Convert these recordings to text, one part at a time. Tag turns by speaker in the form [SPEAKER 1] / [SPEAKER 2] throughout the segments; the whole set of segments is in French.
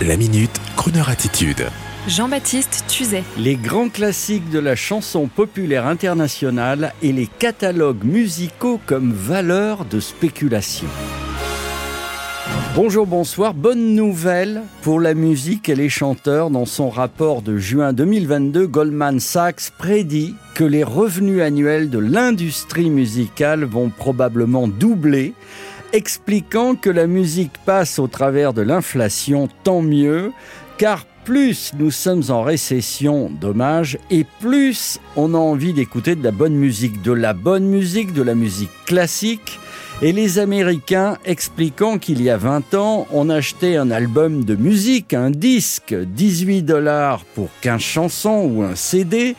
[SPEAKER 1] La minute, Kroneur attitude.
[SPEAKER 2] Jean-Baptiste Tuzet.
[SPEAKER 3] Les grands classiques de la chanson populaire internationale et les catalogues musicaux comme valeur de spéculation. Bonjour, bonsoir. Bonne nouvelle pour la musique et les chanteurs. Dans son rapport de juin 2022, Goldman Sachs prédit que les revenus annuels de l'industrie musicale vont probablement doubler expliquant que la musique passe au travers de l'inflation, tant mieux, car plus nous sommes en récession, dommage, et plus on a envie d'écouter de la bonne musique, de la bonne musique, de la musique classique. Et les Américains expliquant qu'il y a 20 ans, on achetait un album de musique, un disque, 18 dollars pour 15 chansons ou un CD.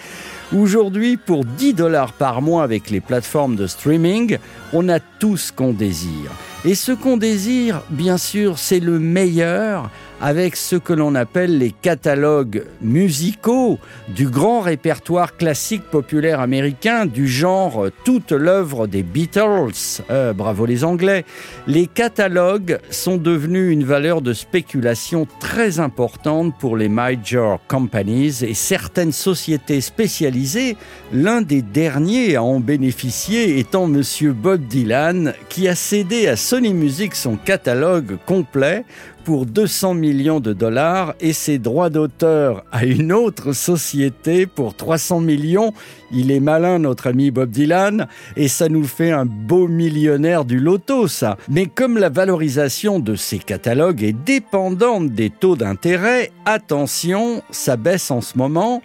[SPEAKER 3] Aujourd'hui, pour 10 dollars par mois avec les plateformes de streaming, on a tout ce qu'on désire. Et ce qu'on désire, bien sûr, c'est le meilleur avec ce que l'on appelle les catalogues musicaux du grand répertoire classique populaire américain du genre toute l'œuvre des Beatles. Euh, bravo les Anglais. Les catalogues sont devenus une valeur de spéculation très importante pour les major companies et certaines sociétés spécialisées. L'un des derniers à en bénéficier étant Monsieur Bob Dylan qui a cédé à Sony Music son catalogue complet pour 200 millions de dollars et ses droits d'auteur à une autre société pour 300 millions. Il est malin, notre ami Bob Dylan, et ça nous fait un beau millionnaire du loto, ça. Mais comme la valorisation de ces catalogues est dépendante des taux d'intérêt, attention, ça baisse en ce moment.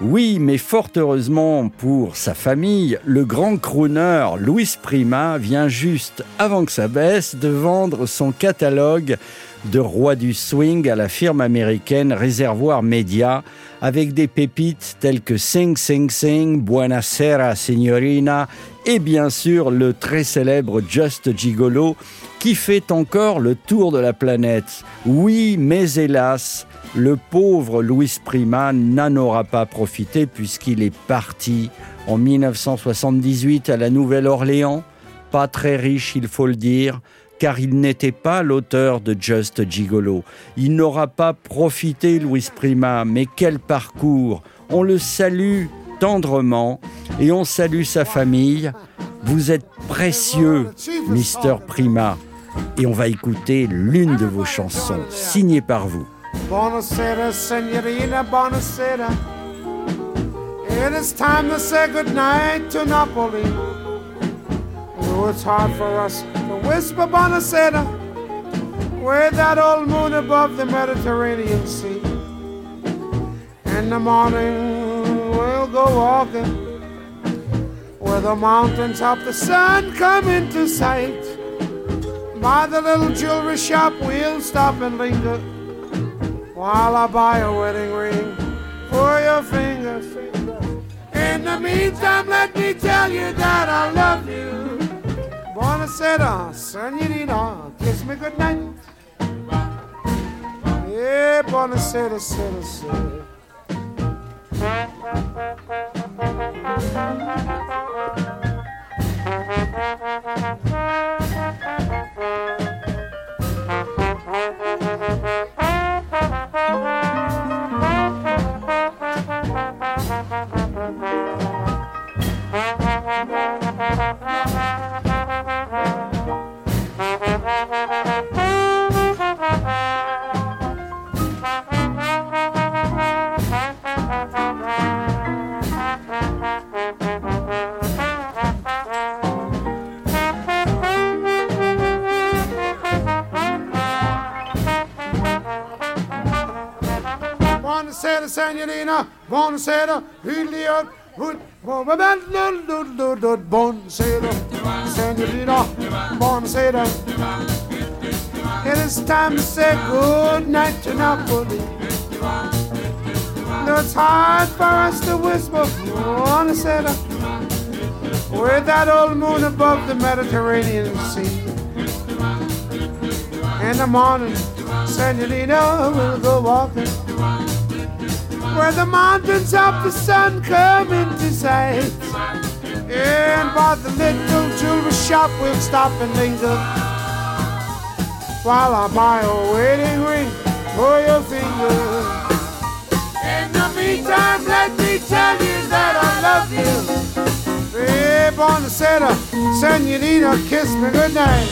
[SPEAKER 3] Oui, mais fort heureusement pour sa famille, le grand crooner Louis Prima vient juste, avant que ça baisse, de vendre son catalogue de roi du swing à la firme américaine Réservoir Media, avec des pépites telles que Sing Sing Sing, Buonasera Signorina et bien sûr le très célèbre Just Gigolo qui fait encore le tour de la planète. Oui, mais hélas, le pauvre Louis Prima n'en aura pas profité puisqu'il est parti en 1978 à la Nouvelle-Orléans, pas très riche il faut le dire, car il n'était pas l'auteur de Just Gigolo. Il n'aura pas profité Louis Prima, mais quel parcours On le salue tendrement et on salue sa famille. Vous êtes précieux, Mister Prima, et on va écouter l'une de vos chansons signée par vous.
[SPEAKER 4] Buonasera, signorina, buonasera. It is time to say goodnight to Napoli. Oh, it's hard for us to whisper buonasera with that old moon above the Mediterranean Sea. In the morning, we'll go walking where the mountains of the sun come into sight. By the little jewelry shop, we'll stop and linger while I buy a wedding ring for your finger. In the meantime, let me tell you that I love you. Buonasera, senorita, kiss me goodnight. Yeah, buonasera, sera, sera. Buonasera, signorina, buonasera, Julio, buonasera, signorina, buonasera. It is time to say good night to Napoli. No, it's hard for us to whisper, buonasera, with that old moon above the Mediterranean Sea. In the morning, Senorita will go walking where the mountains of the sun come into sight. And by the little jewelry shop, we'll stop and linger while I buy a wedding ring for your finger. In the meantime, let me tell you that I love you. Hey, Bonacera, senorita, kiss me goodnight.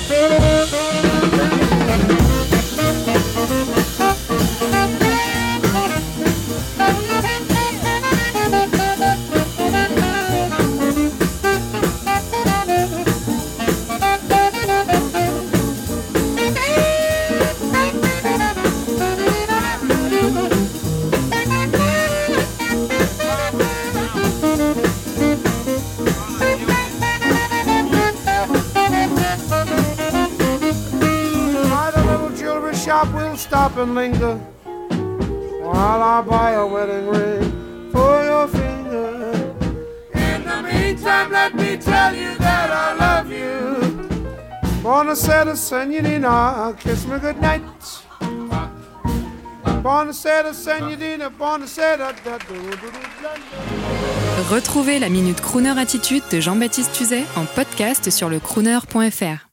[SPEAKER 4] Stop and linger while I buy a wedding ring for your finger. In the meantime, let me tell you that I love you. Buonasera, senorina, kiss me goodnight. Buonasera, senorina, buonasera. da.
[SPEAKER 2] Retrouvez la Minute Crooner Attitude de Jean-Baptiste Tuzet en podcast sur le crooner.fr.